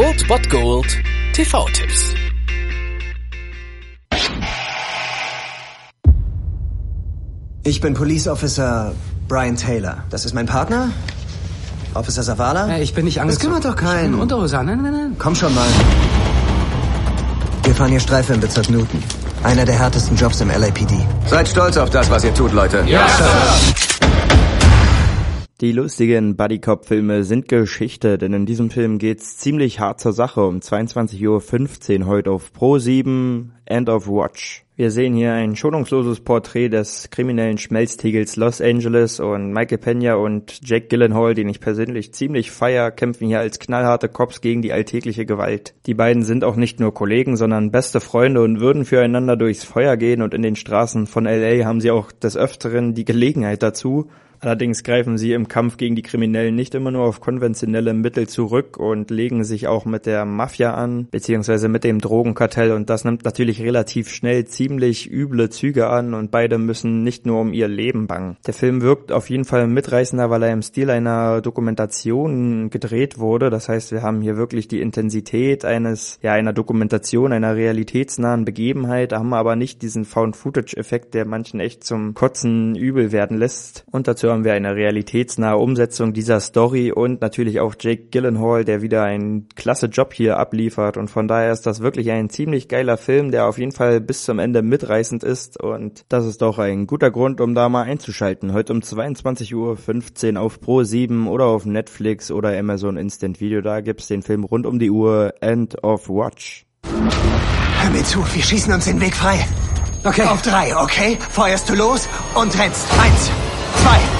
Old Bot Gold TV-Tipps. Ich bin Police Officer Brian Taylor. Das ist mein Partner? Officer Savala? Hey, ich bin nicht angezogen. Das kümmert doch keinen. Unterhose an. Nein, nein, nein. Komm schon mal. Wir fahren hier Streife im Bezirk Newton. Einer der härtesten Jobs im LAPD. Seid stolz auf das, was ihr tut, Leute. Ja, Sir. Die lustigen Buddy-Cop-Filme sind Geschichte, denn in diesem Film geht's ziemlich hart zur Sache um 22.15 Uhr heute auf Pro 7 End of Watch. Wir sehen hier ein schonungsloses Porträt des kriminellen Schmelztiegels Los Angeles und Michael Pena und Jack Gyllenhaal, den ich persönlich ziemlich feier, kämpfen hier als knallharte Cops gegen die alltägliche Gewalt. Die beiden sind auch nicht nur Kollegen, sondern beste Freunde und würden füreinander durchs Feuer gehen und in den Straßen von LA haben sie auch des Öfteren die Gelegenheit dazu, Allerdings greifen sie im Kampf gegen die Kriminellen nicht immer nur auf konventionelle Mittel zurück und legen sich auch mit der Mafia an, beziehungsweise mit dem Drogenkartell und das nimmt natürlich relativ schnell ziemlich üble Züge an und beide müssen nicht nur um ihr Leben bangen. Der Film wirkt auf jeden Fall mitreißender, weil er im Stil einer Dokumentation gedreht wurde. Das heißt, wir haben hier wirklich die Intensität eines, ja, einer Dokumentation, einer realitätsnahen Begebenheit, haben aber nicht diesen Found-Footage-Effekt, der manchen echt zum Kotzen übel werden lässt. Und dazu haben wir eine realitätsnahe Umsetzung dieser Story und natürlich auch Jake Gyllenhaal, der wieder einen klasse Job hier abliefert und von daher ist das wirklich ein ziemlich geiler Film, der auf jeden Fall bis zum Ende mitreißend ist und das ist doch ein guter Grund, um da mal einzuschalten. Heute um 22.15 Uhr auf Pro 7 oder auf Netflix oder Amazon Instant Video, da gibt's den Film rund um die Uhr End of Watch. Hör mir zu, wir schießen uns den Weg frei. Okay. Auf drei, okay? Feuerst du los und rennst. Eins, zwei,